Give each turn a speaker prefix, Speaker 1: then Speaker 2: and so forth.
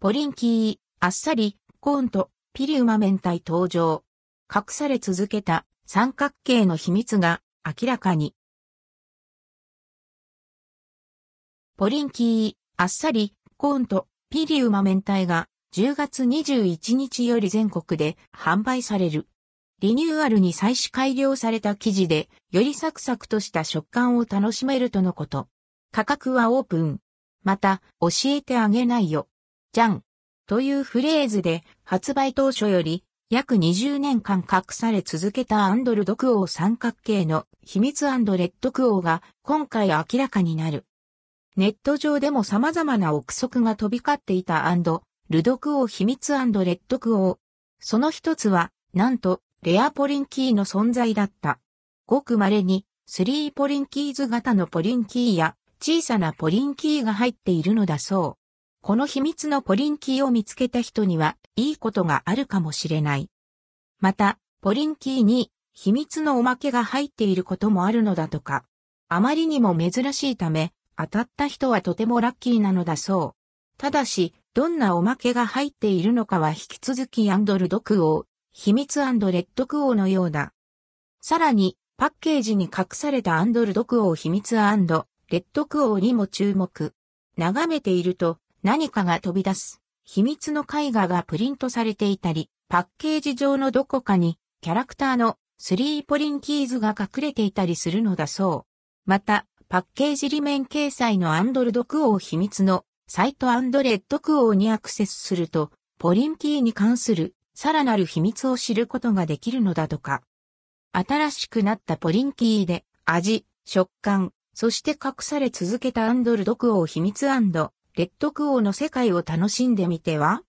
Speaker 1: ポリンキー、あっさり、コーンとピリウマ明太登場。隠され続けた三角形の秘密が明らかに。ポリンキー、あっさり、コーンとピリウマ明太が10月21日より全国で販売される。リニューアルに再試改良された生地で、よりサクサクとした食感を楽しめるとのこと。価格はオープン。また、教えてあげないよ。じゃん。というフレーズで、発売当初より、約20年間隠され続けた and ldquo 三角形の秘密 rdquo が今回明らかになる。ネット上でも様々な憶測が飛び交っていた and, ldquo 秘密 rdquo。その一つは、なんと、レアポリンキーの存在だった。ごく稀に、スリーポリンキーズ型のポリンキーや小さなポリンキーが入っているのだそう。この秘密のポリンキーを見つけた人には、いいことがあるかもしれない。また、ポリンキーに秘密のおまけが入っていることもあるのだとか。あまりにも珍しいため、当たった人はとてもラッキーなのだそう。ただし、どんなおまけが入っているのかは引き続きアンドルドクオー、秘密 rdquo のようだ。さらに、パッケージに隠された and ldquo 秘密 rdquo にも注目。眺めていると、何かが飛び出す。秘密の絵画がプリントされていたり、パッケージ上のどこかに、キャラクターのスリーポリンキーズが隠れていたりするのだそう。また、パッケージ裏面掲載の and ldquo 秘密のサイト and rdquo にアクセスすると、ポリンキーに関するさらなる秘密を知ることができるのだとか。新しくなったポリンキーで味、食感、そして隠され続けたアンドルドクオー秘密レッドクオーの世界を楽しんでみては？